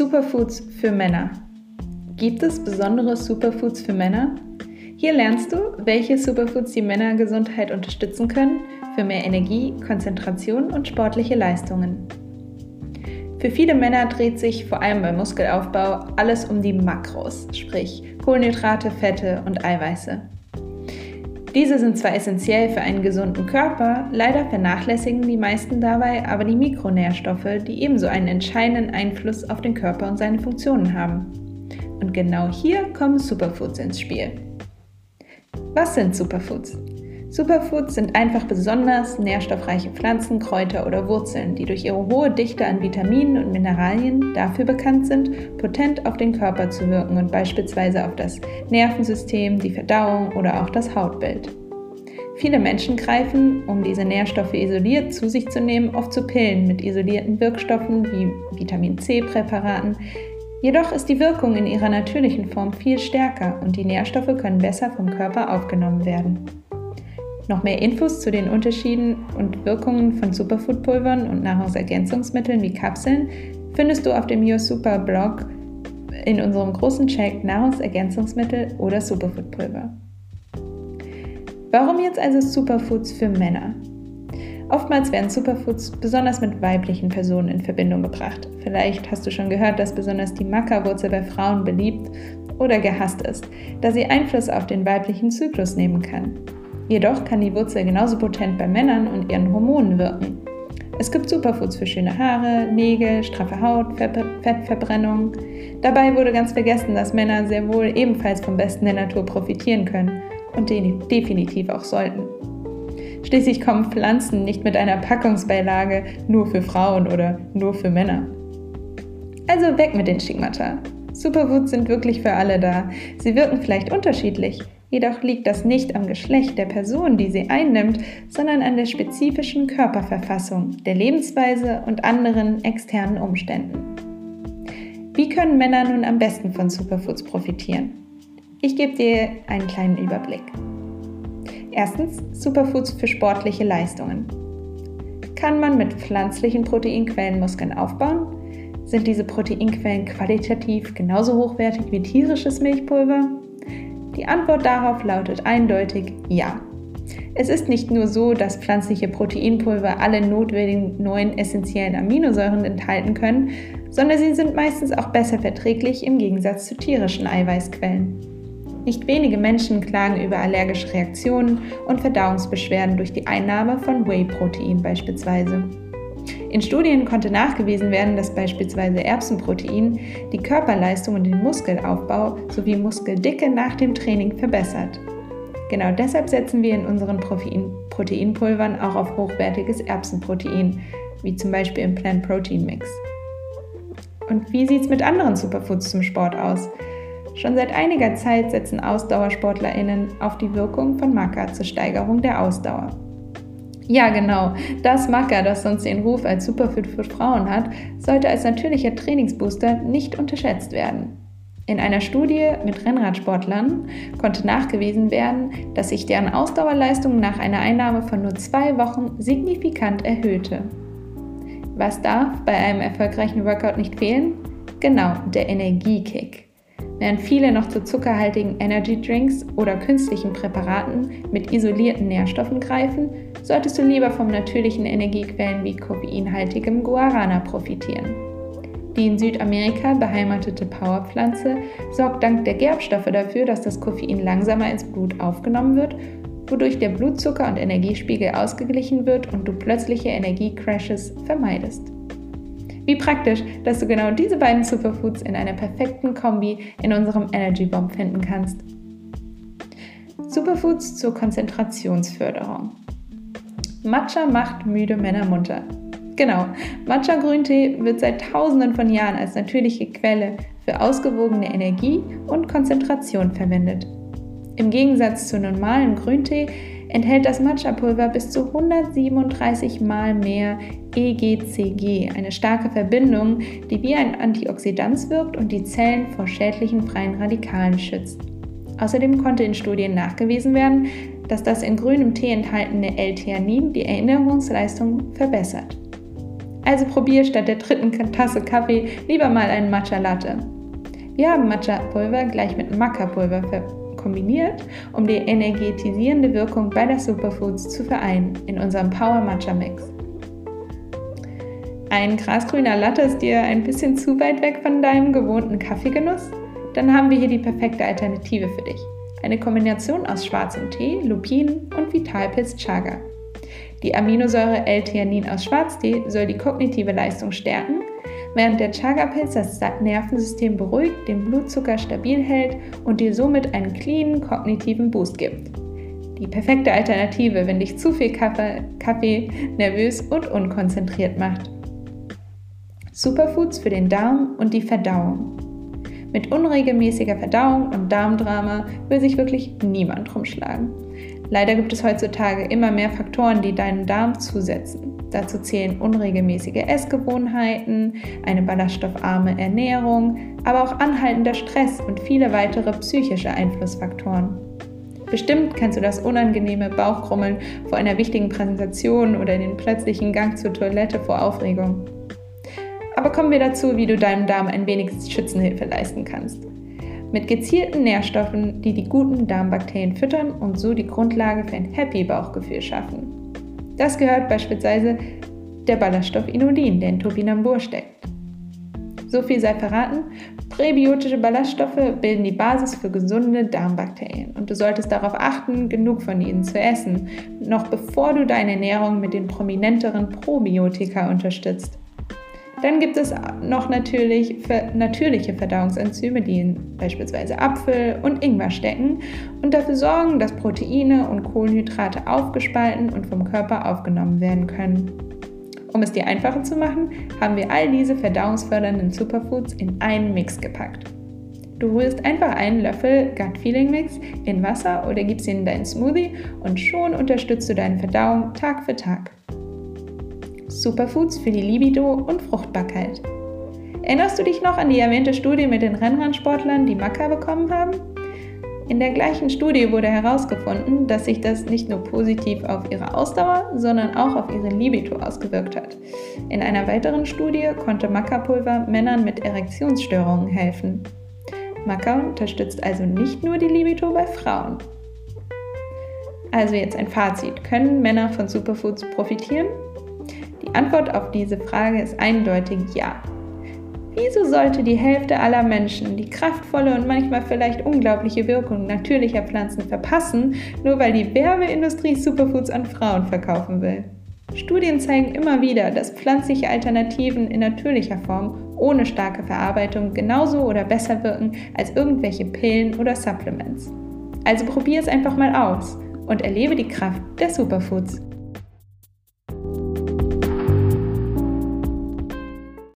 Superfoods für Männer. Gibt es besondere Superfoods für Männer? Hier lernst du, welche Superfoods die Männergesundheit unterstützen können für mehr Energie, Konzentration und sportliche Leistungen. Für viele Männer dreht sich vor allem beim Muskelaufbau alles um die Makros, sprich Kohlenhydrate, Fette und Eiweiße. Diese sind zwar essentiell für einen gesunden Körper, leider vernachlässigen die meisten dabei aber die Mikronährstoffe, die ebenso einen entscheidenden Einfluss auf den Körper und seine Funktionen haben. Und genau hier kommen Superfoods ins Spiel. Was sind Superfoods? Superfoods sind einfach besonders nährstoffreiche Pflanzen, Kräuter oder Wurzeln, die durch ihre hohe Dichte an Vitaminen und Mineralien dafür bekannt sind, potent auf den Körper zu wirken und beispielsweise auf das Nervensystem, die Verdauung oder auch das Hautbild. Viele Menschen greifen, um diese Nährstoffe isoliert zu sich zu nehmen, oft zu Pillen mit isolierten Wirkstoffen wie Vitamin C-Präparaten. Jedoch ist die Wirkung in ihrer natürlichen Form viel stärker und die Nährstoffe können besser vom Körper aufgenommen werden. Noch mehr Infos zu den Unterschieden und Wirkungen von Superfoodpulvern und Nahrungsergänzungsmitteln wie Kapseln findest du auf dem Your Super Blog in unserem großen Check Nahrungsergänzungsmittel oder Superfoodpulver. Warum jetzt also Superfoods für Männer? Oftmals werden Superfoods besonders mit weiblichen Personen in Verbindung gebracht. Vielleicht hast du schon gehört, dass besonders die Maca-Wurzel bei Frauen beliebt oder gehasst ist, da sie Einfluss auf den weiblichen Zyklus nehmen kann. Jedoch kann die Wurzel genauso potent bei Männern und ihren Hormonen wirken. Es gibt Superfoods für schöne Haare, Nägel, straffe Haut, Fettverbrennung. Dabei wurde ganz vergessen, dass Männer sehr wohl ebenfalls vom Besten der Natur profitieren können und definitiv auch sollten. Schließlich kommen Pflanzen nicht mit einer Packungsbeilage nur für Frauen oder nur für Männer. Also weg mit den Stigmata. Superfoods sind wirklich für alle da. Sie wirken vielleicht unterschiedlich, Jedoch liegt das nicht am Geschlecht der Person, die sie einnimmt, sondern an der spezifischen Körperverfassung, der Lebensweise und anderen externen Umständen. Wie können Männer nun am besten von Superfoods profitieren? Ich gebe dir einen kleinen Überblick. Erstens Superfoods für sportliche Leistungen. Kann man mit pflanzlichen Proteinquellen Muskeln aufbauen? Sind diese Proteinquellen qualitativ genauso hochwertig wie tierisches Milchpulver? Die Antwort darauf lautet eindeutig ja. Es ist nicht nur so, dass pflanzliche Proteinpulver alle notwendigen neuen essentiellen Aminosäuren enthalten können, sondern sie sind meistens auch besser verträglich im Gegensatz zu tierischen Eiweißquellen. Nicht wenige Menschen klagen über allergische Reaktionen und Verdauungsbeschwerden durch die Einnahme von Whey-Protein beispielsweise. In Studien konnte nachgewiesen werden, dass beispielsweise Erbsenprotein die Körperleistung und den Muskelaufbau sowie Muskeldicke nach dem Training verbessert. Genau deshalb setzen wir in unseren Protein Proteinpulvern auch auf hochwertiges Erbsenprotein, wie zum Beispiel im Plant Protein Mix. Und wie sieht es mit anderen Superfoods zum Sport aus? Schon seit einiger Zeit setzen AusdauersportlerInnen auf die Wirkung von Maca zur Steigerung der Ausdauer. Ja, genau. Das Maca, das sonst den Ruf als Superfood für Frauen hat, sollte als natürlicher Trainingsbooster nicht unterschätzt werden. In einer Studie mit Rennradsportlern konnte nachgewiesen werden, dass sich deren Ausdauerleistung nach einer Einnahme von nur zwei Wochen signifikant erhöhte. Was darf bei einem erfolgreichen Workout nicht fehlen? Genau, der Energiekick. Während viele noch zu zuckerhaltigen Energy Drinks oder künstlichen Präparaten mit isolierten Nährstoffen greifen, solltest du lieber vom natürlichen Energiequellen wie koffeinhaltigem Guarana profitieren. Die in Südamerika beheimatete Powerpflanze sorgt dank der Gerbstoffe dafür, dass das Koffein langsamer ins Blut aufgenommen wird, wodurch der Blutzucker- und Energiespiegel ausgeglichen wird und du plötzliche Energiecrashes vermeidest. Wie praktisch, dass du genau diese beiden Superfoods in einer perfekten Kombi in unserem Energy Bomb finden kannst. Superfoods zur Konzentrationsförderung. Matcha macht müde Männer munter. Genau, Matcha-Grüntee wird seit tausenden von Jahren als natürliche Quelle für ausgewogene Energie und Konzentration verwendet. Im Gegensatz zu normalem Grüntee enthält das Matcha-Pulver bis zu 137 Mal mehr EGCG, eine starke Verbindung, die wie ein Antioxidant wirkt und die Zellen vor schädlichen freien Radikalen schützt. Außerdem konnte in Studien nachgewiesen werden, dass das in grünem Tee enthaltene L-Theanin die Erinnerungsleistung verbessert. Also probier statt der dritten Tasse Kaffee lieber mal einen Matcha Latte. Wir haben Matcha-Pulver gleich mit Maca-Pulver kombiniert, um die energetisierende Wirkung beider Superfoods zu vereinen in unserem Power Matcha Mix. Ein grasgrüner Latte ist dir ein bisschen zu weit weg von deinem gewohnten Kaffeegenuss? Dann haben wir hier die perfekte Alternative für dich. Eine Kombination aus schwarzem Tee, Lupinen und Vitalpilz Chaga. Die Aminosäure L-Theanin aus Schwarztee soll die kognitive Leistung stärken, während der Chaga-Pilz das Nervensystem beruhigt, den Blutzucker stabil hält und dir somit einen cleanen kognitiven Boost gibt. Die perfekte Alternative, wenn dich zu viel Kaffee, Kaffee nervös und unkonzentriert macht. Superfoods für den Darm und die Verdauung. Mit unregelmäßiger Verdauung und Darmdrama will sich wirklich niemand rumschlagen. Leider gibt es heutzutage immer mehr Faktoren, die deinen Darm zusetzen. Dazu zählen unregelmäßige Essgewohnheiten, eine ballaststoffarme Ernährung, aber auch anhaltender Stress und viele weitere psychische Einflussfaktoren. Bestimmt kennst du das unangenehme Bauchkrummeln vor einer wichtigen Präsentation oder den plötzlichen Gang zur Toilette vor Aufregung. Aber kommen wir dazu, wie du deinem Darm ein wenig Schützenhilfe leisten kannst mit gezielten Nährstoffen, die die guten Darmbakterien füttern und so die Grundlage für ein Happy Bauchgefühl schaffen. Das gehört beispielsweise der Ballaststoff Inulin, der in Topinambur steckt. So viel sei verraten, präbiotische Ballaststoffe bilden die Basis für gesunde Darmbakterien und du solltest darauf achten, genug von ihnen zu essen, noch bevor du deine Ernährung mit den prominenteren Probiotika unterstützt. Dann gibt es noch natürlich natürliche Verdauungsenzyme, die in beispielsweise Apfel und Ingwer stecken und dafür sorgen, dass Proteine und Kohlenhydrate aufgespalten und vom Körper aufgenommen werden können. Um es dir einfacher zu machen, haben wir all diese verdauungsfördernden Superfoods in einen Mix gepackt. Du rührst einfach einen Löffel Gut Feeling Mix in Wasser oder gibst ihn in deinen Smoothie und schon unterstützt du deine Verdauung Tag für Tag. Superfoods für die Libido und Fruchtbarkeit. Erinnerst du dich noch an die erwähnte Studie mit den Rennradsportlern, die Maca bekommen haben? In der gleichen Studie wurde herausgefunden, dass sich das nicht nur positiv auf ihre Ausdauer, sondern auch auf ihre Libido ausgewirkt hat. In einer weiteren Studie konnte Maca-Pulver Männern mit Erektionsstörungen helfen. Maca unterstützt also nicht nur die Libido bei Frauen. Also jetzt ein Fazit. Können Männer von Superfoods profitieren? Die Antwort auf diese Frage ist eindeutig ja. Wieso sollte die Hälfte aller Menschen die kraftvolle und manchmal vielleicht unglaubliche Wirkung natürlicher Pflanzen verpassen, nur weil die Werbeindustrie Superfoods an Frauen verkaufen will? Studien zeigen immer wieder, dass pflanzliche Alternativen in natürlicher Form ohne starke Verarbeitung genauso oder besser wirken als irgendwelche Pillen oder Supplements. Also probier es einfach mal aus und erlebe die Kraft der Superfoods.